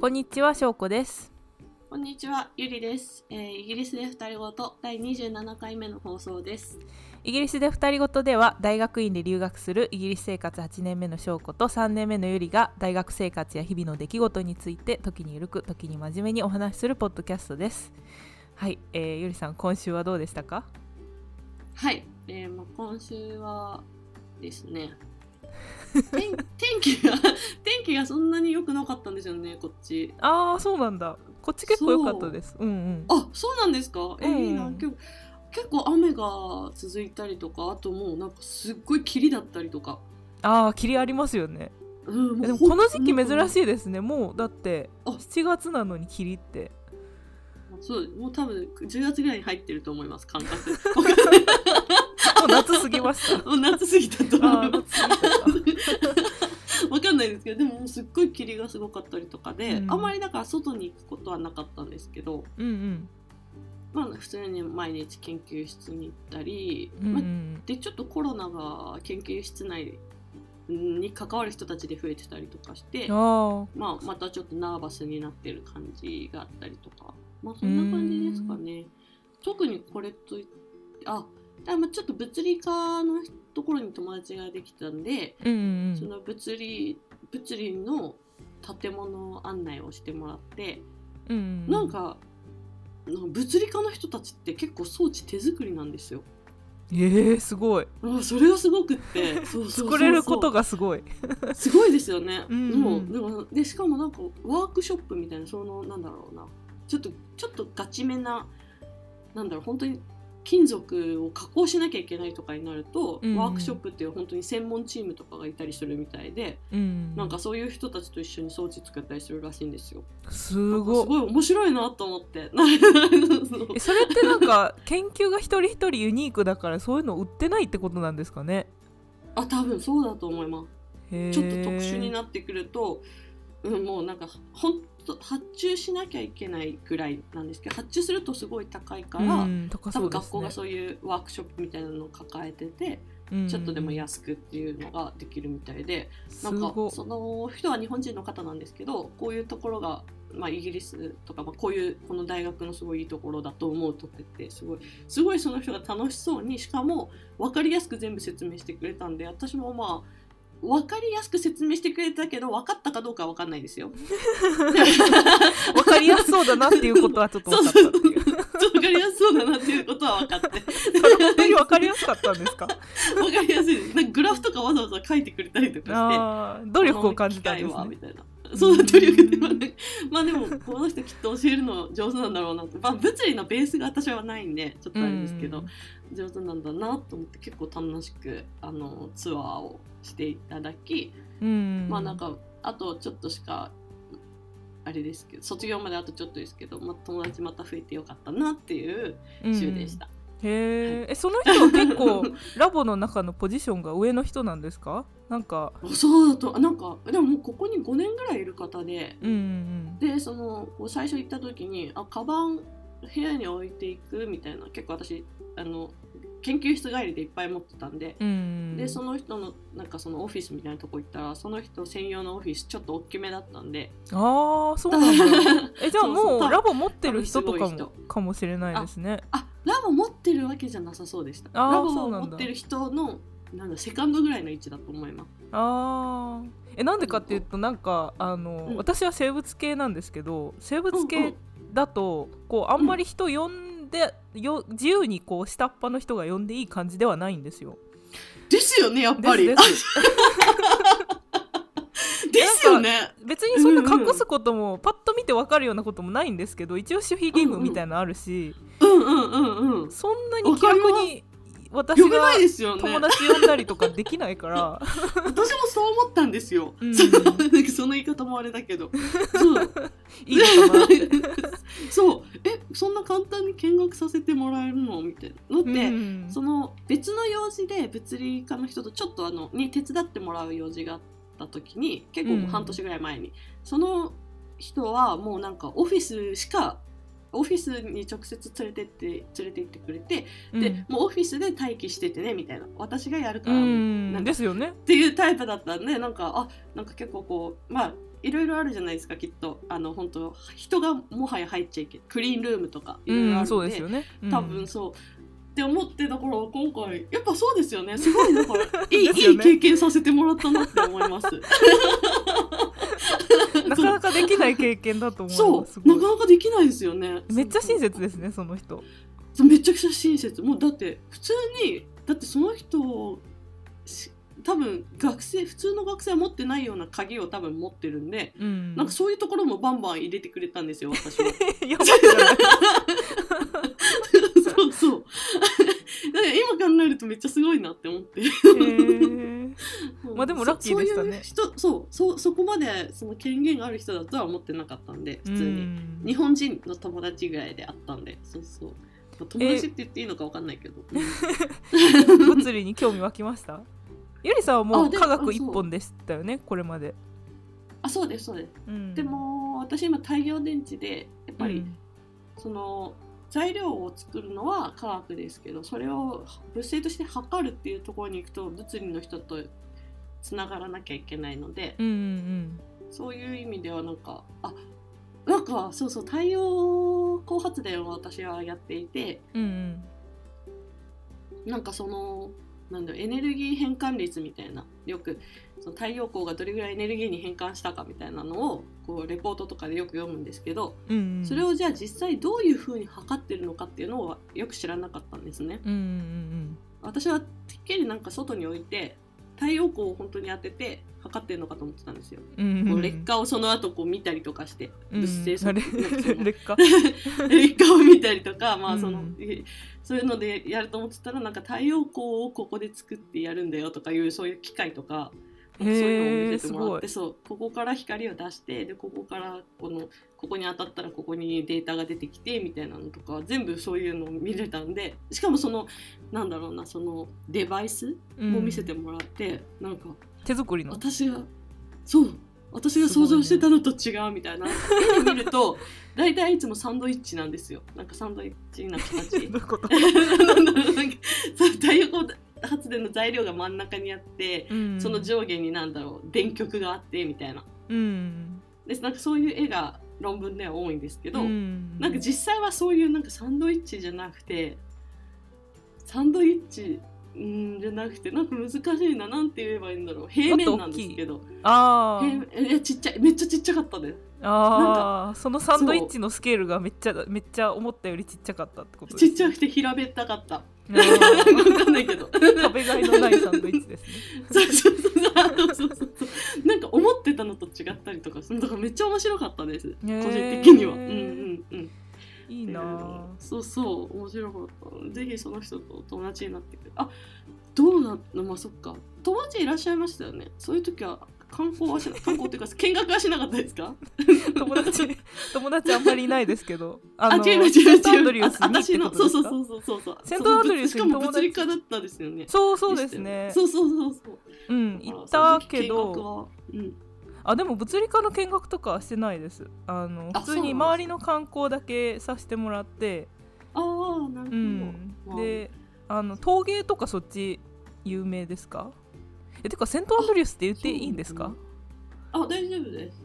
こんにちは、しょうこです。こんにちは、ゆりです。えーイギリスで二人ごと第27回目の放送です。イギリスで二人ごとでは、大学院で留学するイギリス生活8年目のしょうこと3年目のゆりが大学生活や日々の出来事について時にゆるく、時に真面目にお話しするポッドキャストです。はい、えーゆりさん、今週はどうでしたか？はい、えーまあ、今週はですね、天天気が 天気がそんなに良くなかったんですよね、こっち。ああ、そうなんだ。こっち結構良かったです。うんうん。あ、そうなんですか？えーうんいいな今日結構雨が続いたりとか、あともうなんかすっごい霧だったりとか。ああ、霧ありますよね。うん、でもこの時期珍い。しいですね。もうだってあ7月なのに霧って。そう、もう多分10月ぐらいに入ってると思います、感覚。もう夏過ぎました。もう夏過ぎたとあー思います。夏過ぎた わかんないですけどでももうすっごい霧がすごかったりとかで、うんあんまりだから外に行くことはなかったんですけど、うんうん。まあ、普通に毎日研究室に行ったり、うんうまあん、でちょっとコロナが研究室内に関わる人たちで増えてたりとかして、あまあ、またちょっとナーバスになってる感じがあったりとか、まあ、そんな感じですかね。特にこれといああまあちょっと物理科のところに友達ができたんで、あ、うんうん。その物理物理の建物案内をしてもらって、うん、うん、なんかなんか物理科の人たちって結構装置手作りなんですよ。えー、すごい。あそれがすごくって。そうそう作れることがすごい。すごいですよね。うん。もうでもでしかもなんかワークショップみたいなそのなんだろうな。ちょっとちょっとガチめななんだろう本当に金属を加工しなきゃいけないとかになると、うんワークショップっていう本当に専門チームとかがいたりするみたいで、うんなんかそういう人たちと一緒に装置作ったりするらしいんですよ。すごい面白いなと思って。それってなんか研究が一人一人ユニークだからそういうの売ってないってことなんですかね？あ多分そうだと思います。ちょっと特殊になってくると、うん、もうなんかほんと発注しなきゃいけないぐらいなんですけど発注するとすごい高いから、うん、高多分学校がそういうワークショップみたいなのを抱えてて、うん。ちょっとでも安くっていうのができるみたいで、すなんかごその人は日本人の方なんですけどこういうところが、まあ、イギリスとか、まあ、こういうこの大学のすごいいいところだと思うとか言ってすごいすごいその人が楽しそうにしかも分かりやすく全部説明してくれたんで私もまあ分かりやすく説明してくれたけど分かったかどうかは分かんないですよ。わかりやすそうだなっていうことはちょっと分かったっていう。分かりやすそうだなっていうことは分かって。本当に分かりやすかったんですか？分かりやすい。なんかグラフとかわざわざ書いてくれたりとかして。努力を感じたんですね。みたいな。そう努力で、まあね、まあでもこの人きっと教えるの上手なんだろうなまあ、物理のベースが私はないんでちょっとあれですけど、上手なんだなと思って結構楽しくあのツアーをしていただき、うん。まあなんかあとちょっとしかあれですけど卒業まであとちょっとですけど、まあ、友達また増えてよかったなっていう週でした。へー。えその人は結構ラボの中のポジションが上の人なんですか？なんか。そうだとなんかでももうここに5年ぐらいいる方でうんうん。でその最初行った時にあカバン部屋に置いていくみたいな結構私あの研究室帰りでいっぱい持ってたんで、うんうんでその人のなんかそのオフィスみたいなとこ行ったらその人専用のオフィスちょっと大きめだったんで。ああそうなんだ。え じゃあもうラボ持ってる人とかもかもしれないですね。あラボ持ってるわけじゃなさそうでした。あーラボをそうなんだ。持ってる人のなんだセカンドぐらいの位置だと思います。あー。えなんでかっていうとなんかあの、うん。私は生物系なんですけど生物系ん。だとこうあんまり人呼んで、よ自由にこう下っ端の人が呼んでいい感じではないんですよ。ですよねやっぱり。ですです。ですよね。別にそんな隠すこともパッと見て分かるようなこともないんですけど一応守秘義務みたいなのあるし、うんうんうんうんそんなに気楽に私が呼べないですよね。友達呼んだりとかできないから。私もそう思ったんですよ、うん。その言い方もあれだけど。そう。いいのかなって。そう。えそんな簡単に見学させてもらえるの？みたいな。のって、うん。その別の用事で物理科の人とちょっとあのに手伝ってもらう用事があった時に結構半年ぐらい前に、その人はもうなんかオフィスしかオフィスに直接連れてって連れて行ってくれて、でもうオフィスで待機しててねみたいな。私がやるから、うん。なんか。ですよね。っていうタイプだったんでなんかあなんか結構こうまあいろいろあるじゃないですかきっと。あの本当人がもはや入っちゃいけないクリーンルームとかいろいろあるうんん、で、そうですよね。うん。多分そう。って思ってたから今回やっぱそうですよね。すごいだから いい,、ね。いい経験させてもらったなって思いますなかなかできない経験だと思いそう。ない。かなかできないですよね。めっちゃ親切ですね、その人。めちゃくちゃ親切。もうだって普通にだってその人し多分学生普通の学生は持ってないような鍵を多分持ってるんで、うん。なんかそういうところもバンバン入れてくれたんですよ私は。そう。そう今考えるとめっちゃすごいなって思って。まあでもラッキーでしたね。そそうそうそうそこまでその権限がある人だとは思ってなかったんで普通に、うん日本人の友達ぐらいであったんで。そうそう、まあ友達って言っていいのかわかんないけど、うん。物理に興味湧きました？ゆりさんはもう科学一本でしたよねこれまで、あそうですそうです。うん。でも私今太陽電池でやっぱり、うん。その材料を作るのは科学です。けどそれを物性として測るっていうところに行くと物理の人とつながらなきゃいけないので、うんうん。そういう意味ではなんかあなんかそうそう太陽光発電を私はやっていてうんうん。なんかそのなんだろうエネルギー変換率みたいなよくその太陽光がどれぐらいエネルギーに変換したかみたいなのをこうレポートとかでよく読むんですけどうんうん。それをじゃあ実際どういうふうに測ってるのかっていうのをよく知らなかったんですね。うんうん私はてっきりなんか外に置いて太陽光を本当に当てて測ってるのかと思ってたんですよ。うんうんこう劣化をその後こう見たりとかしてうん物性その劣化？劣化を見たりとか、まあそのうん。えそういうのでやると思ってたらなんか太陽光をここで作ってやるんだよとかいうそういう機械とかそういうのを見せてもらってそうここから光を出してでここからこのここに当たったらここにデータが出てきてみたいなのとか全部そういうのを見れたんでしかもそのなんだろうなそのデバイスも見せてもらって、なんか手作りの？私がそう私が想像してたのと違うみたいな、絵で見ると大体いつもサンドイッチなんですよ。なんかサンドイッチな形 どういうこと？太陽光発電の材料が真ん中にあって、うん。その上下になんだろう電極があってみたいな。うん。でなんかそういう絵が論文では多いんですけど、うん。なんか実際はそういうなんかサンドイッチじゃなくてサンドイッチうんじゃなくてなんか難しいななんて言えばいいんだろう。平面なんですけど。あー。平面いやちっちゃいめっちゃちっちゃかったです。あー。そのサンドイッチのスケールがめっちゃめっちゃ思ったよりちっちゃかったってことですちっちゃくて平べったかったわかんないけど。食べがいのないサンドイッチですね。そうそうそうそう。そうそうなんか思ってたのと違ったりとかするだからめっちゃ面白かったです、個人的には。うんうんうん。いいなぁ。そうそう面白かった。ぜひその人と友達になってくれ。あどうなのまあそっか。友達いらっしゃいましたよね。そういう時は観光はしな観光っていうか見学はしなかったですか？友達友達あんまりいないですけど。あのあ違う違う。セントアンド違うリュース私のことですか？そうそうそうそうそうセントアンドリュースにしかも物理科だったですよね。そうそうですね。そうそうそうそう。うん行ったけど。は。うん。あでも物理科の見学とかはしてないです。あのあ普通に周りの観光だけさせてもらって。ああなるほど、うん。まあ。であの陶芸とかそっち有名ですか？えてかセントアンドリュースって言っていいんですか？あ大丈夫です。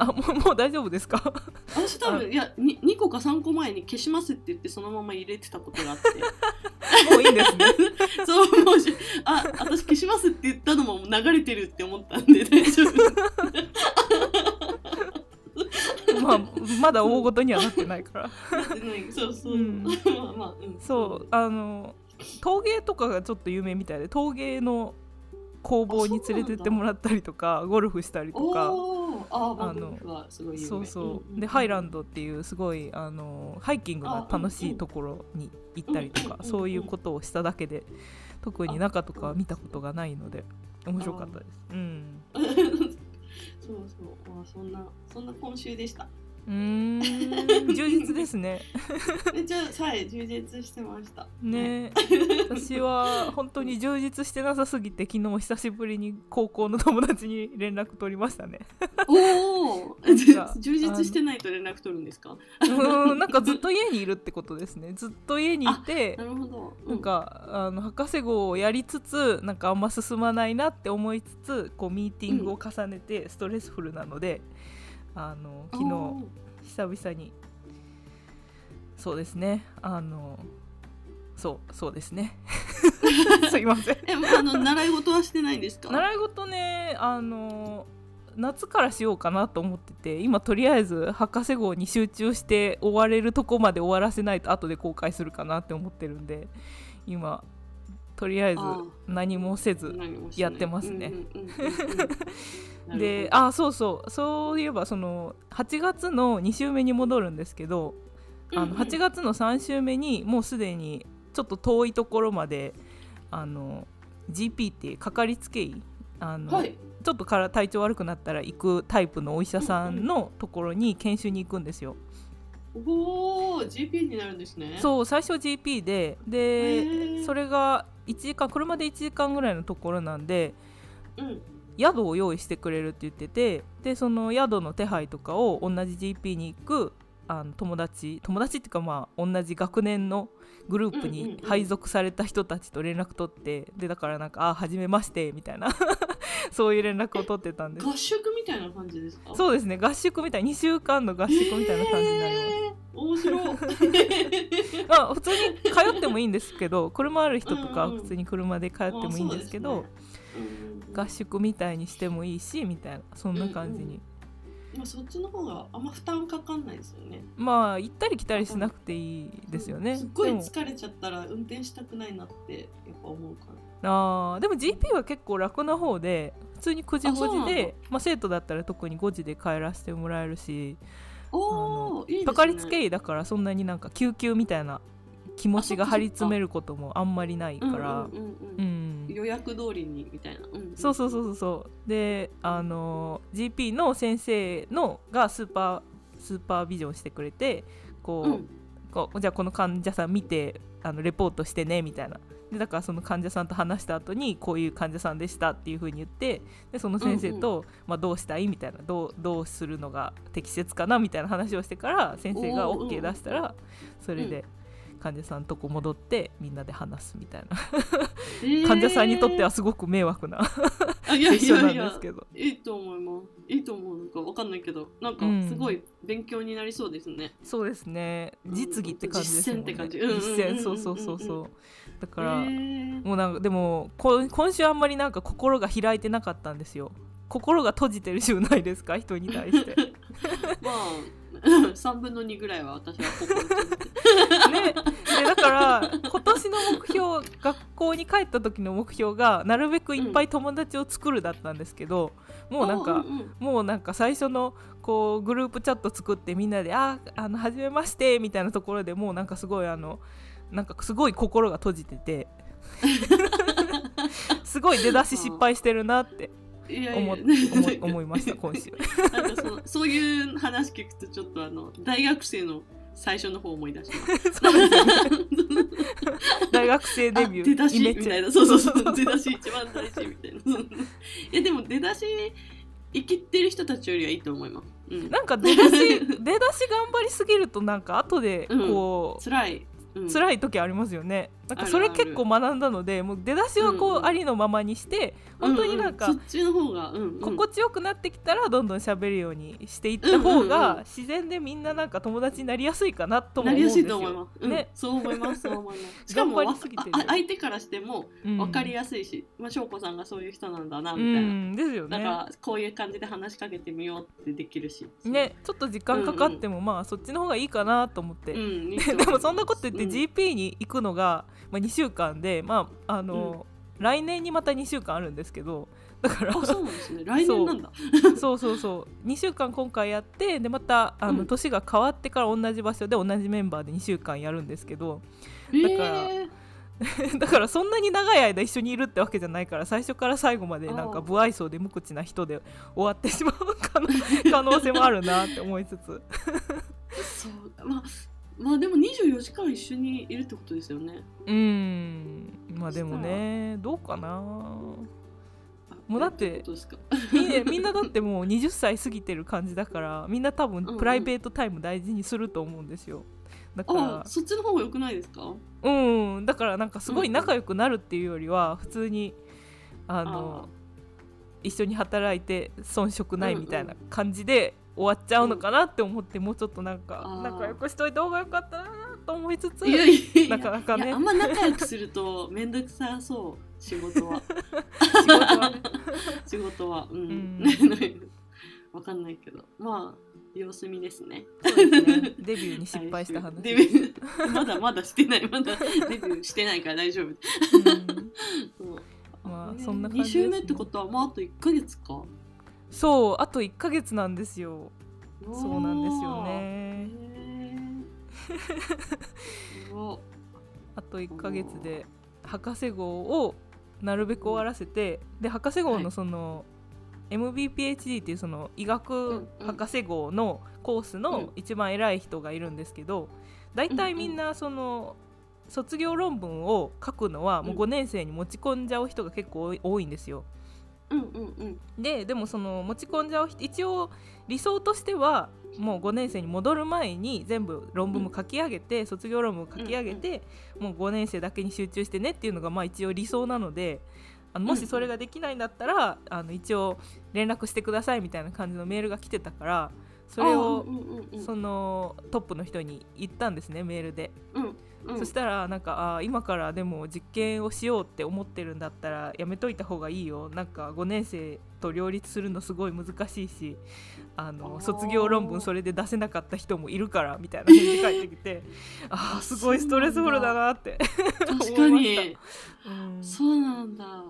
あもうもう大丈夫ですか？私多分いやに 2, 個か3個前に消しますって言ってそのまま入れてたことがあって。もういいんですね。そうもしあ私消しますって言ったのも流れてるって思ったんで大丈夫。まあまだ大ごとにはなってないから。うんそうそう、うん。まあまあ、うん、そうあの陶芸とかがちょっと有名みたいで陶芸の工房に連れてってもらったりとかゴルフしたりとか。あのそうそう、でハイランドっていうすごいあのハイキングが楽しいところに行ったりとか、そういうことをしただけで特に中とかは見たことがないので面白かったです。うん。そうそう。まあそんなそんな今週でしたうーん。充実ですね。めっちゃはい充実してました。ね。私は本当に充実してなさすぎて昨日久しぶりに高校の友達に連絡取りましたね。おお充実してないと連絡取るんですか？うん。なんかずっと家にいるってことですね。ずっと家にいてなるほど、うなんかあの博士号をやりつつなんかあんま進まないなって思いつつこうミーティングを重ねてストレスフルなので、あの昨日久々に。そうですね。あのそうそうですね。すいません。えあの習い事はしてないんですか？習い事ねあの夏からしようかなと思ってて今とりあえず博士号に集中して終われるとこまで終わらせないと後で公開するかなって思ってるんで今とりあえずあ何もせずやってますねであそうそう。そういえばその8月の2週目に戻るんですけどあのうんうん。8月の3週目にもうすでにちょっと遠いところまであの GP ってかかりつけ医あの、はい。ちょっとから体調悪くなったら行くタイプのお医者さんのところに研修に行くんですよ。おお GP になるんですね。そう最初 GP でへでー。それが1時間車で1時間ぐらいのところなんでうん宿を用意してくれるって言っててでその宿の手配とかを同じ GP に行くあの友達友達っていうかまあ同じ学年のグループにうん配属された人たちと連絡取ってでだからなんか「あ初めまして」みたいな。そういう連絡を取ってたんです。合宿みたいな感じですか？そうですね。合宿みたい2週間の合宿みたいな感じになります、えー面白い。まあ普通に通ってもいいんですけど車ある人とか普通に車で通ってもいいんですけどうんうん合宿みたいにしてもいいしみたいなそんな感じに、まあそっちの方があんま負担かかんないですよね。まあ行ったり来たりしなくていいですよね、すっごい疲れちゃったら運転したくないなってやっぱ思うから。あーでも GP は結構楽な方で普通に9時5あそうなんだ。時でまあ、生徒だったら特に5時で帰らせてもらえるしおおいいね。かかりつけ医だからそんなになんか救急みたいな気持ちが張り詰めることもあんまりないから。うんうんうんううんん予約通りにみたいな、うんん。そうそうそうそうそう。であの GP の先生のがスーパースーパービジョンしてくれてこう、うん。こうじゃあこの患者さん見てあのレポートしてねみたいな。でだからその患者さんと話した後にこういう患者さんでしたっていう風に言ってでその先生と、まあ、どうしたいみたいな。どうどうするのが適切かなみたいな話をしてから先生が OK 出したらそれで患者さんとこ戻ってみんなで話すみたいな、えー。患者さんにとってはすごく迷惑なあいやいセッションなんですけど。いいと思います。いいと思うなんかわかんないけどなんかうん。すごい勉強になりそうですね、そうですね。うん。実技って感じですね。実践って感じ。うんうんうんうんうん実践。そうそうそうそうだかへら、ー。もうなんかでもこ今週あんまりなんか心が開いてなかったんですよ。心が閉じてる週ないですか人に対して。まあ3分の2ぐらいは私は心閉じてね。でだから今年の目標学校に帰った時の目標がなるべくいっぱい友達を作るだったんですけど、もうなんか、あうんうん。もうなんか最初のこうグループチャット作ってみんなで「ああの初めまして」みたいなところでもうなんかすごいあのなんかすごい心が閉じてて。すごい出だし失敗してるなって思や思い 思いました今週。なんかそのそういう話聞くとちょっとあの大学生の最初の方思い出します。そうですよね大学生デビューあ出だしみたいな。そうそうそう。出だし一番大事みたいな。いやでも出だし生きてる人たちよりはいいと思います。うん、なんか出だし 出だし頑張りすぎるとなんか後でこう、辛い。うん、辛い時ありますよねなんかそれ結構学んだのでもう出だしはこう、うんうんありのままにして本当になんか、ううそっちの方が、うんうん、心地よくなってきたらどんどん喋るようにしていった方うんうんうんが自然でみんななんか友達になりやすいかなと思うんですよ。りやすいと思います。うん、ねそう思います。そう思います。しかも相手からしてもうん分かりやすいし、まあ翔子さんがそういう人なんだなみうたいな。んですよね。だからこういう感じで話しかけてみようってできるし。ねちょっと時間かかっても、まあそっちの方がいいかなと思って。うん、でもそんなこと言ってうん GP に行くのが、まあ、2週間で、まああの来年にまた2週間あるんですけどだからあそうなんですね。来年なんだ。そう。そうそう2週間今回やってでまたあの、うん。年が変わってから同じ場所で同じメンバーで2週間やるんですけどだからえ だからそんなに長い間一緒にいるってわけじゃないから最初から最後までなんかああ不愛想で無口な人で終わってしまう可能可能性もあるなって思いつつー。そうまあまあでも24時間一緒にいるってことですよね。うーん。まあでもねどうかな。あもうだってみんなみんなだってもう20歳過ぎてる感じだからみんな多分うんプライベートタイム大事にすると思うんですよ。だから。あそっちの方が良くないですか？うん。だからなんかすごい仲良くなるっていうよりは普通にあの一緒に働いて遜色ないみたいな感じで終わっちゃうのかなって思ってもうちょっとなんか仲良くしといた方がよかったなと思いつつなかなかね。あんま仲良くすると面倒くさそう仕事は。仕事はね。仕事は。うん、うん。わかんないけど。まあ様子見ですね。そうですね。デビューに失敗した話。デビュー。まだまだしてない。まだデビューしてないから大丈夫。うん。そう。まあね。そんな感じね。2週目ってことはもうあと1ヶ月かそうあと1ヶ月なんですよ。そうなんですよへね あと1ヶ月で博士号をなるべく終わらせてで博士号はい。のその、MBPHD っていうその医学博士号のコースうん。の一番偉い人がいるんですけど大体みんなその卒業論文を書くのはもううん。5年生に持ち込んじゃう人が結構多いんですよ。うんうんうん。ででもその持ち込んじゃう人一応理想としてはもう5年生に戻る前に全部論文も書き上げて、卒業論文を書き上げて、もう5年生だけに集中してねっていうのがまあ一応理想なのであのもしそれができないんだったら、あの一応連絡してくださいみたいな感じのメールが来てたからそれをあーうんうんうん。そのトップの人に言ったんですねメールで。うんうん。そしたらなんかあー今からでも実験をしようって思ってるんだったらやめといた方がいいよ。なんか5年生と両立するのすごい難しいしあの卒業論文それで出せなかった人もいるからみたいな返事返ってきて あーあすごいストレスフルだなって確かに。そうなんだ。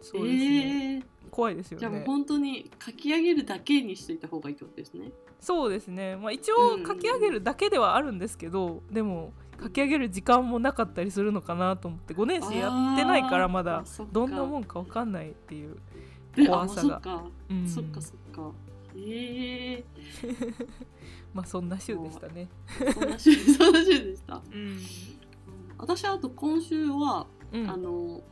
そうですね、えー怖いですよじゃあもうね本当に書き上げるだけにしといた方がいいってことですね。そうですね、まあ、一応うん書き上げるだけではあるんですけど、でも書き上げる時間もなかったりするのかなと思って5年生やってないからまあだどんなもんか分かんないっていう、で怖さが。あそっか、うん。そっかそっか。ええ まあそんな週でしたね。ー、そんな週 そんな週でした。うん。私あと今週は、うん。あの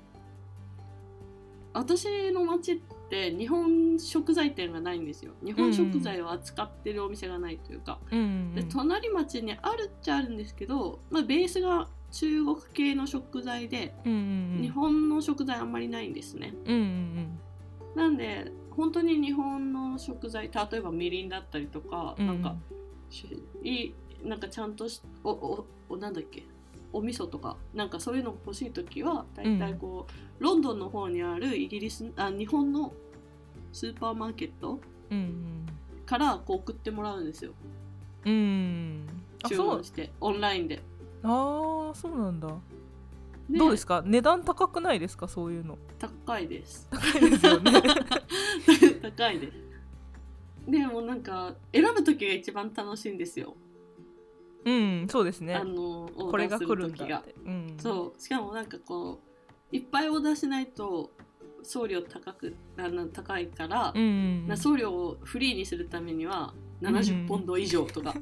私の町って日本食材店がないんですよ。日本食材を扱ってるお店がないというか、うん。で隣町にあるっちゃあるんですけど、まあ、ベースが中国系の食材で、うんうん日本の食材あんまりないんですね。うんうん。なんで本当に日本の食材例えばみりんだったりとか、うん。なんかしいいなんかちゃんとしおおおなんだっけ？お味噌とかなんかそういうのが欲しい時は大体こう、ロンドンの方にあるイギリスあ日本のスーパーマーケットうんうん。からこう送ってもらうんですよ。うんうん。あ注そう。文してオンラインで。あーそうなんだ。どうですか？値段高くないですか？そういうの。高いです。高いですよね。高いです。でもなんか選ぶ時が一番楽しいんですよ、うんそうですね。あのオこれが来るんがって。うん。そう。しかもなんかこういっぱいオーダーしないと送料高くあの高いから、うん送料をフリーにするためには70ポンド以上とか、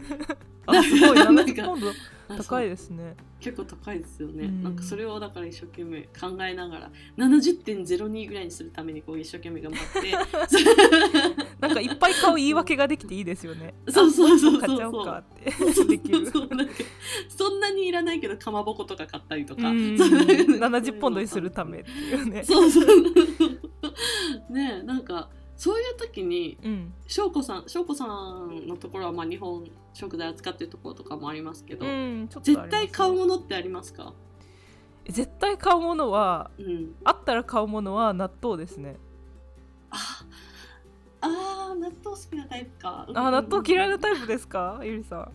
あすごい。なんか70ポンド。あ高いそうですね。結構高いですよね、うん。なんかそれをだから一生懸命考えながら70.02ぐらいにするためにこう一生懸命頑張って。なんかいっぱい買う言い訳ができていいですよね。そうそうそうそうあも一個買っちゃおう そうなんかそんなにいらないけどかまぼことか買ったりとか、うん。そう70ポンドにするためっていうね。そうそう。ねえなんかそういう時にうん。翔子さん翔子さんのところはまあ日本食材扱ってるところとかもありますけど、うんすね。絶対買うものってありますか？絶対買うものはうん。あったら買うものは納豆ですね。ああー納豆好きなタイプか。あ納豆嫌いなイタイプですか？ゆりさん。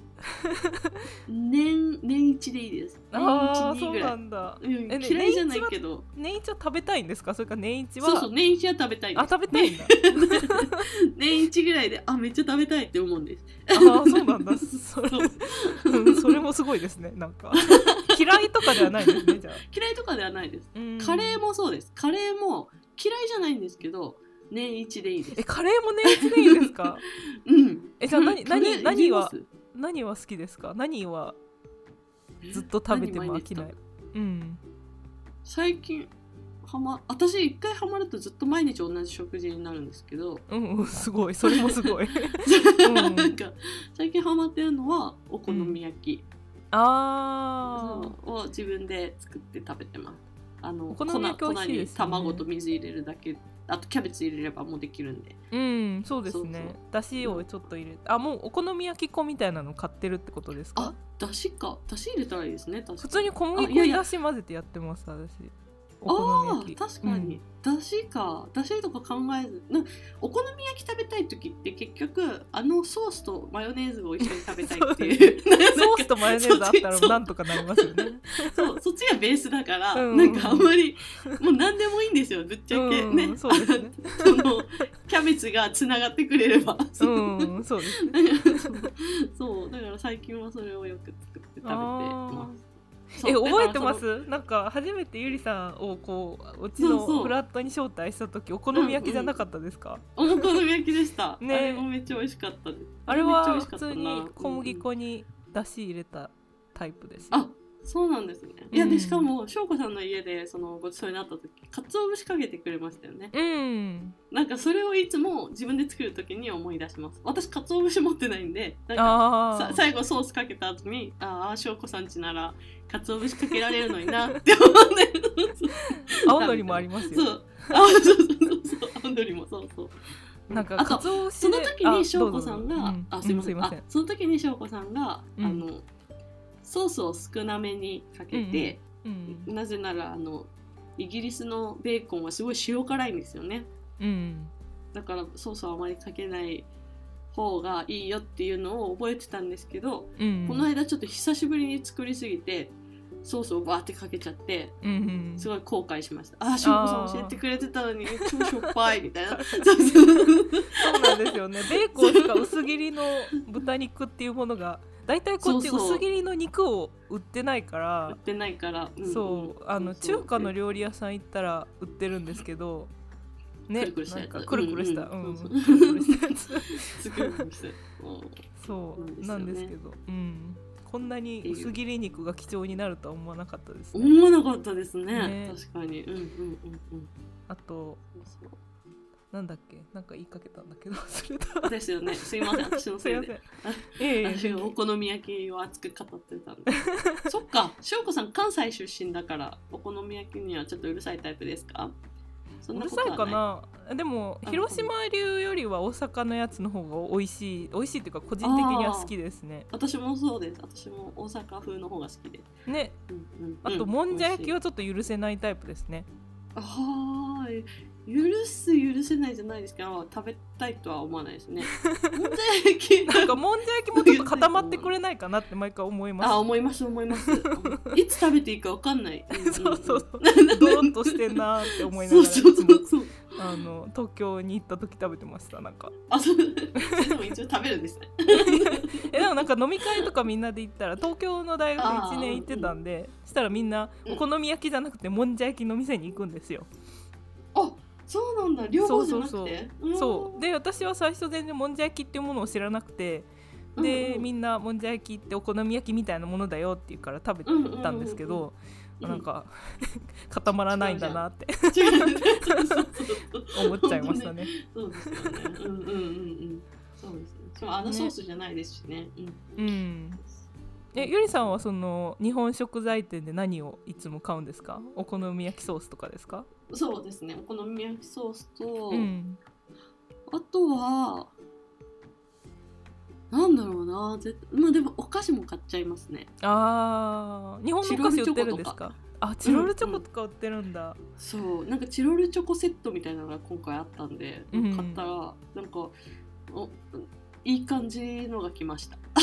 プ年年一でいいです。年ああそうないんだ。うん嫌いじゃないけど。年一は食べたいんですか？それから年一は？そうそう年一は食べたいあ食べたいんだ。年一ぐらいであめっちゃ食べたいって思うんです。ああそうなんだ。それうんそれもすごいですね。なんか。嫌いとかではないんですねじゃあ。嫌いとかではないです。うん。カレーもそうです。カレーも嫌いじゃないんですけど年一でいいです。えカレーも年一でいいですか？うん。えじゃあ何何何は何は好きですか？何はずっと食べても飽きない？うん。最近はま私一回ハマるとずっと毎日同じ食事になるんですけど、うんうんすごい。それもすごい。なんか最近ハマってるのはお好み焼き、あー。そうを自分で作って食べてます。あのお好み焼き粉に卵と水入れるだけあとキャベツ入れればもうできるんで。うんそうですね。だしをちょっと入れてあもうお好み焼き粉みたいなの買ってるってことですか？あだしか。だし入れたらいいですね普通に小麦粉にだし混ぜてやってます私お好みあ焼き。あ確かに、だしか。だしとか考えず。なお好み焼き食べたい時って結局あのソースとマヨネーズを一緒に食べたいっていう。うんソースとマヨネーズあったらそうなんとかなりますよね。そう。そっちがベースだから、うん。なんかあんまりもう何でもいいんですよぶっちゃけ、うん。ね。そうですね。そのキャベツがつながってくれれば、うそうん。そうですね。そう。だから最近はそれをよく作って食べてあます。そうえ覚えてます？なんか初めてゆりさんをこううちのフラットに招待した時お好み焼きじゃなかったですか、お好み焼きでした、ね。あれもめっちゃ美味しかった。あれは普通に小麦粉にだし入れたタイプです、あそうなんですね。いやうんでしかも翔子さんの家でそのごちそうになった時鰹節かけてくれましたよね。うん。なんかそれをいつも自分で作る時に思い出します。私鰹節持ってないんでなんか最後ソースかけた後にああ翔子さんちなら鰹節かけられるのになって思って青のりもありますよ。そう。あそうそうそうそう。青のりもそうそう。なんかあ節その時に翔子あどうぞ。さんが、うん。あすいません,、その時に翔子さんが、うん。あのソースを少なめにかけて、うんなぜならあのイギリスのベーコンはすごい塩辛いんですよね。うんだからソースをあまりかけない方がいいよっていうのを覚えてたんですけど、うんこの間ちょっと久しぶりに作りすぎてソースをバーってかけちゃってうんうん。すごい後悔しました。ああ翔子さん教えてくれてたのに超しょっぱいみたいな。そうなんですよね。ベーコンしか薄切りの豚肉っていうものがだいたいこっち薄切りの肉を売ってないから売ってないから、んん。そうあの中華の料理屋さん行ったら売ってるんですけどねくるくるしたやつ。くるくるした。そうな なんんですけどうん。こんなに薄切り肉が貴重になるとは思わなかったですね。思わなかったですね。ね。確かに。うんうんうんうん。あとなんだっけ？なんか言いかけたんだけど。忘れた。ですよね。すいません、私のせいで。えお好み焼きを熱く語ってたんで。そっか、翔子さん関西出身だから、お好み焼きにはちょっとうるさいタイプですか？そんうるさいかな。でもあ広島流よりは大阪のやつの方が美味しい美味しいっていうか個人的には好きですね。私もそうです。私も大阪風の方が好きで。す。ね。うんうんあとうんもんじゃ焼きはちょっと許せないタイプですね。あー許す許せないじゃないですけど食べたいとは思わないですね。もんじゃ焼きなんかもんじゃ焼きもちょっと固まってくれないかなって毎回思いますあ思います思います。いつ食べていいかわかんない。んんんそうそうドロッとしてんなーって思いながらいつそうそうそもうそう。あの東京に行った時食べてましたなんかあそうでも一応食べるんですね。えでもなんか飲み会とかみんなで行ったら東京の大学あー1年行ってたんでしたらみんなうんお好み焼きじゃなくてもんじゃ焼きの店に行くんですよ、あそうなんだ。両方じゃなくて？そうそうそう。で私は最初全然もんじゃ焼きっていうものを知らなくてで、うんうん。みんなもんじゃ焼きってお好み焼きみたいなものだよって言うから食べたんですけど、うんなんか 固まらないんだなって。思っちゃいましたね。そうですよね。うんうんうんうん。そうですね。しかもあのソースじゃないですしね。うん。うん。えゆりさんはその日本食材店で何をいつも買うんですか？お好み焼きソースとかですか、そうですね。お好み焼きソースと、うん、あとはなんだろうな。絶まあでもお菓子も買っちゃいますね。あー。日本のお菓子売ってるんですか？あチロルチョコとか売ってるんだ、そう。なんかチロルチョコセットみたいなのが今回あったんで、うん買ったらなんかおいい感じのが来ました。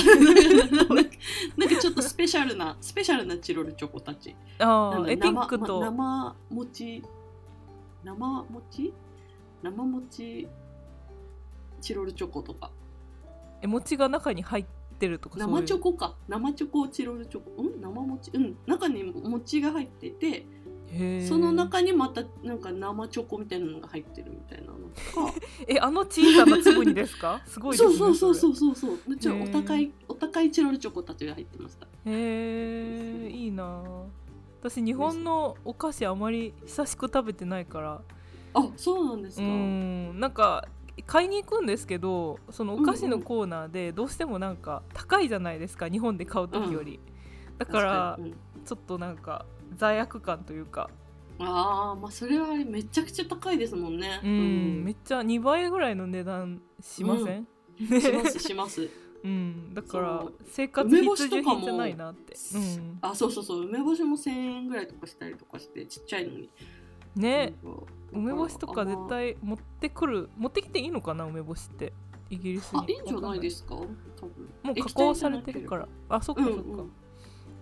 なんかちょっとスペシャルなスペシャルなチロルチョコたち。あなんだーえピン生クと、ま生餅生餅？生餅チロルチョコとか。え餅が中に入ってるとか生チョコか。生チョコチロルチョコ。うん？生餅？うん。中に餅が入っててその中にまたなんか生チョコみたいなのが入ってるみたいなのとか。えあの小さな粒にですか？すごいですねそうそうそううそうそうそう。ちょお高いお高いチロルチョコたちが入ってました。へえいいなあ私日本のお菓子あまり久しく食べてないから。あそうなんですうかん。なんか買いに行くんですけどそのお菓子のコーナーでどうしてもなんか高いじゃないですか日本で買う時より、だからちょっとなんか罪悪感というか。ああまあそれはあれめちゃくちゃ高いですもんね。うん、めっちゃ2倍ぐらいの値段しません、しますしますうん、だから生活梅必需品じゃないなって、うん、あそうそうそう梅干しも1000円ぐらいとかしたりとかしてちっちゃいのに。ね。梅干しとか絶あ対持ってくる持ってきていいのかな梅干しって。イギリスに。あいいんじゃないですすか？多分。もう加工されてるから。あそっかそっか、うんうん。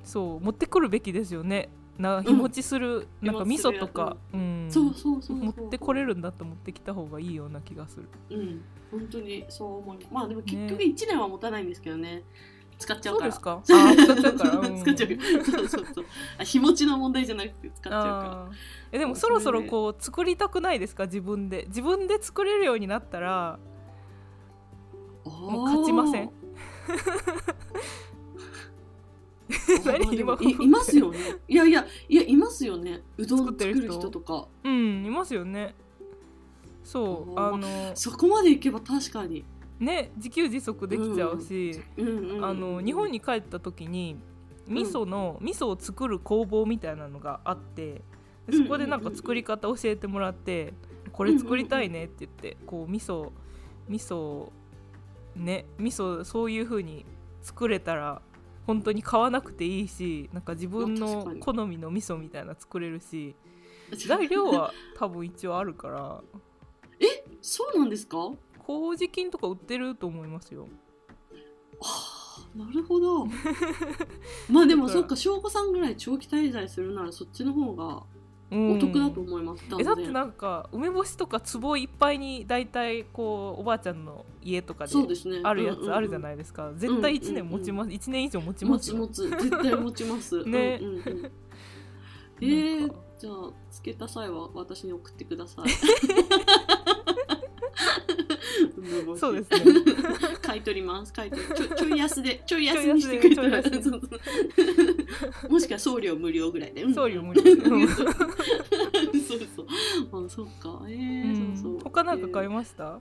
そう持ってくるべきですよねな日持ちする、なんか味噌とか、うん。そうそうそう持ってこれるんだったら持ってきた方がいいような気がする。うん。本当にそう思いまあでも結ね局1年は持たないんですけどね。使っちゃうから。そうですか？あー使っちゃうから、うん。使っちゃうそうそうそう。あ日持ちの問題じゃなくて使っちゃうかあー。えでもそろそろこう作りたくないですか？自分で。自分で作れるようになったららもう勝ちません？いいますよね。いやいやいやいますよね。うどん作ってる人。とか。うんいますよね。そうあのそこまでいけば確かに。ね自給自足できちゃうし、あの日本に帰った時に味噌の、味噌を作る工房みたいなのがあってでそこでなんか作り方教えてもらって、これ作りたいねって言ってこう味噌味噌ね味噌そういう風に作れたら本当に買わなくていいしなんか自分の好みの味噌みたいな作れるし材料は多分一応あるから。そうなんですか？は麹菌とか売ってると思いますよ。あなるほど。まあでもそっか翔子さんぐらい長期滞在するならそっちの方がうんお得だと思います、えだってなんか梅干しとか壺いっぱいに大体こうおばあちゃんの家とかでそうですね。あるやつあるじゃいないですか、絶対1年持ちます、1年以上持ちますよ。持ち持つ。絶対持ちます。ね うんうんうん、えーじゃあつけた際は私に送ってください。そうですね買い取ります。買い取りちょ ちょい安でちょい安にしてくれたらもしくは送料無料ぐらいで。送料無料。そうそう。あそうか。えーうん。そうそう。他なんか買いまました、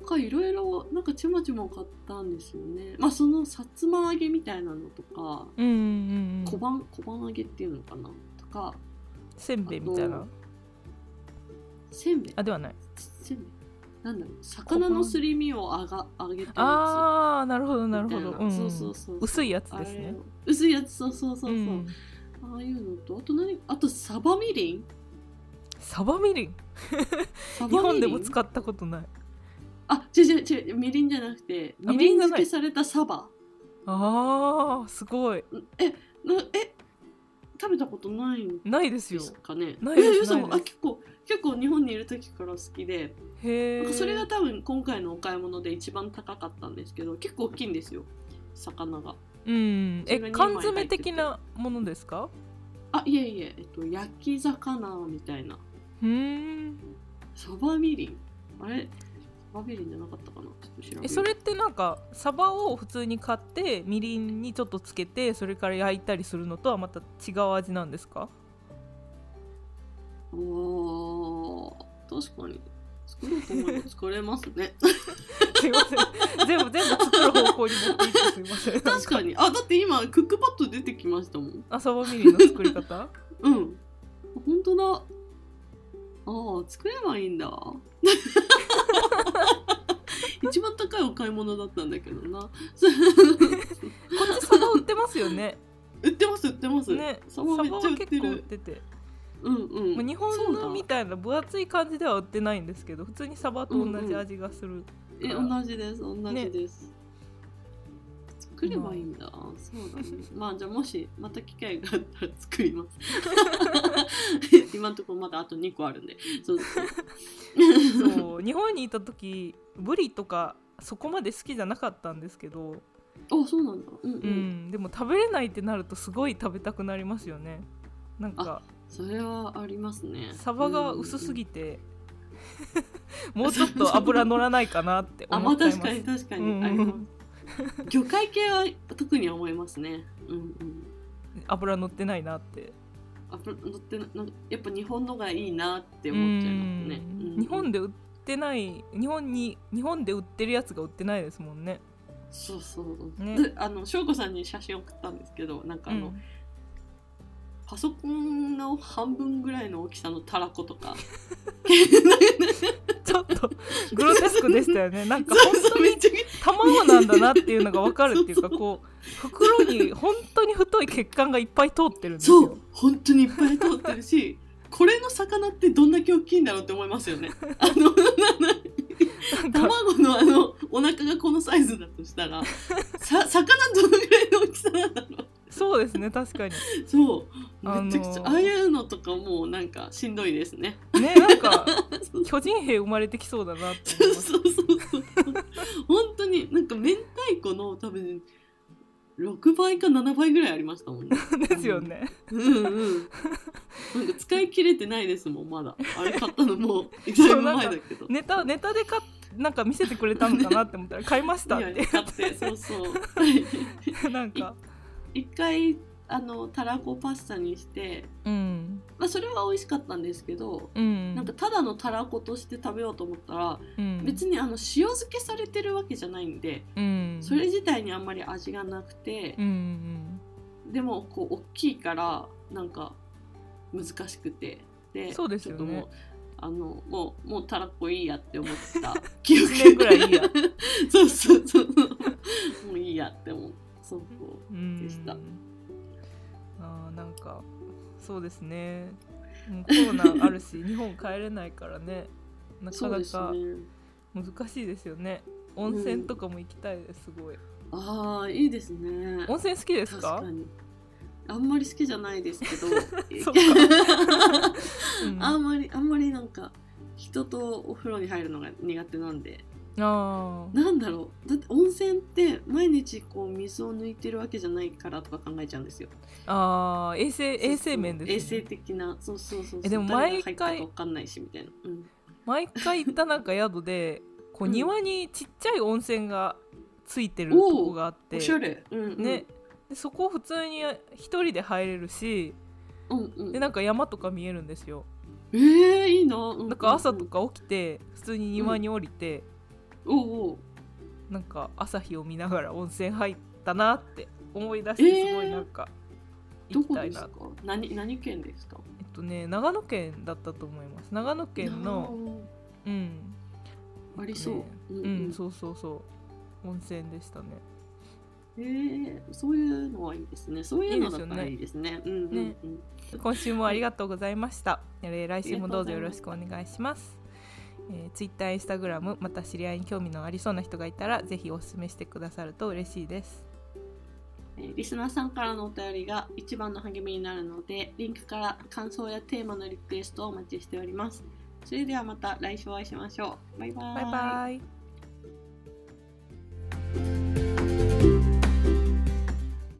他いろいろなんかちまちま買ったんですよね。まあそのさつま揚げみたいなのとかうん、うんうんうん。小判小判揚げっていうのかな？とかせんべいみたいな。せんべい。あではない。せんべいなんだろう魚のすり身をあが揚げたやつ。あーなるほどなるほど、みたいな。そうそうそう薄いやつですね。薄いやつそうそうそうそう、ん。ああいうのとあと何？あとサバみりん？サバみりん？日本でも使ったことない。あ違う違う違う。みりんじゃなくてあみりん漬けされたサバ。あーすごい。なえ食べたことないんないですよ。ですかねないですえ嘘ないです。あ結構結構日本にいる時から好きで。へえなんかそれが多分今回のお買い物で一番高かったんですけど結構大きいんですよ。魚が。うん。えそれが二枚缶詰的なものですか？あいえいえ、えっと、焼き魚みたいな。うーん。サバみりん。あれ？サバみりんじゃなかったかな？ちょっと調べるえそれってなんかサバを普通に買ってみりんにちょっとつけてそれから焼いたりするのとはまた違う味なんですか？おー確かに。作ろうと思えば作れますね。すいません。全部全部作る方向に持っていってすいません。確かに。あだって今クックパッド出てきましたもん。あサバみりんの作り方？うん。本当だああ作ればいいんだ。一番高いお買い物だったんだけどな。こっちサバ売ってますよね。売ってます売ってます、ね。ササバめっちゃ売っては結構売っるてて。うんうん。まあ日本のみたいな分厚い感じでは売ってないんですけど普通にサバと同じ味がする、え同じです同じです、作ればいいんだ、そうだね。まあじゃあもしまた機会があったら作ります。今のところまだあと2個あるんで。そう。そう日本にいた時ブリとかそこまで好きじゃなかったんですけど、あそうなんだ。うんうん、うん、でも食べれないってなるとすごい食べたくなりますよね。なんかそれはありますね。サバが薄すて、ぎて、もうちょっと油乗らないかなってあまあ思っちゃいます。確かに確かに、うんうんあります 魚介系は特に思いますね。うんうん。油乗ってないなって。油乗ってなやっぱ日本のがいいなって思っちゃいますね。うん。うん。日本で売ってない日本に日本で売ってるやつが売ってないですもんね。そうそう、ね。であの翔子さんに写真送ったんですけどなんかあの、うん。パソコンの半分ぐらいの大きさのたらことか。ちょっとグロテスクでしたよね。なんかそうそうめっちゃ卵なんだなっていうのが分かる っていうかこう袋に本当に太い血管がいっぱい通ってるんですよ。そう本当にいっぱい通ってるし これの魚ってどんだけ大きいんだろうって思いますよね。あの卵のあのお腹がこのサイズだとしたらさ魚どのぐらいの大きさなんだろうそうですね確かにそうめちゃくちゃ、ああいうのとかもうなんかしんどいですね。ねなんか 巨人兵生まれてきそうだなってそう思いますそうそうそう本当になんか明太子の多分6倍か7倍ぐらいありましたもんね。ですよねうんうん。なんか使い切れてないですもんまだ。あれ買ったのもうだいぶ前だけど。ネタネタでかなんか見せてくれたのかなって思ったら買いましたって買ってそうそう。なんか一回あのたらこパスタにして、うん。まあそれは美味しかったんですけど。うん。なんかただのたらことして食べようと思ったら、うん。別にあの塩漬けされてるわけじゃないんで、うん。それ自体にあんまり味がなくてう、んでもこう大きいからなんか難しくてでそうですよね。ちょっともうあのもうもうたらこいいやって思った記憶。ぐらいいいや。そうそうそう。もういいやって思ったそうでした。あーなんかそうですね。コロナあるし日本帰れないからね。なかなかね。難しいですよね。温泉とかも行きたいですすごい。ああいいですね。温泉好きですか？確かに。あんまり好きじゃないですけど。そ あんまりあんまりなんか人とお風呂に入るのが苦手なんであー。なんだろう。だって温泉って毎日こう水を抜いてるわけじじゃないからとか考えちゃうんですよ。あー。衛生衛生面です、ね、衛生的なそうそうそうでも毎回分かんないしみたいな、うん、毎回行ったなんか宿でこううん庭にちっちゃい温泉がついてるとこがあっておしゃれ。うんうん。ね。でそこ普通に一人で入れるしうんうん。でなんか山とか見えるんですよ。えー、いいな、うんうんうん、なんか朝とか起きて普通に庭に降りて、おうおうなんか朝日を見ながら温泉入ったなって思い出しえーてすごいなんかど行きたいな、こですか？何何県ですか？えっとね長野県だったと思います。長野県のうん。ありそう、ねうんううんんそうそうそう。温泉でしたね。えー、そういうのはいいですね。そういうのだったらいいですね。今週もありがとうございました、えー来週もどうぞよろしくお願いしますえー、Twitter、Instagram また知り合いに興味のありそうな人がいたらぜひお勧めしてくださると嬉しいです。リスナーさんからのお便りが一番の励みになるので、リンクから感想やテーマのリクエストをお待ちしております。それではまた来週お会いしましょう。バイバイ。バイバイ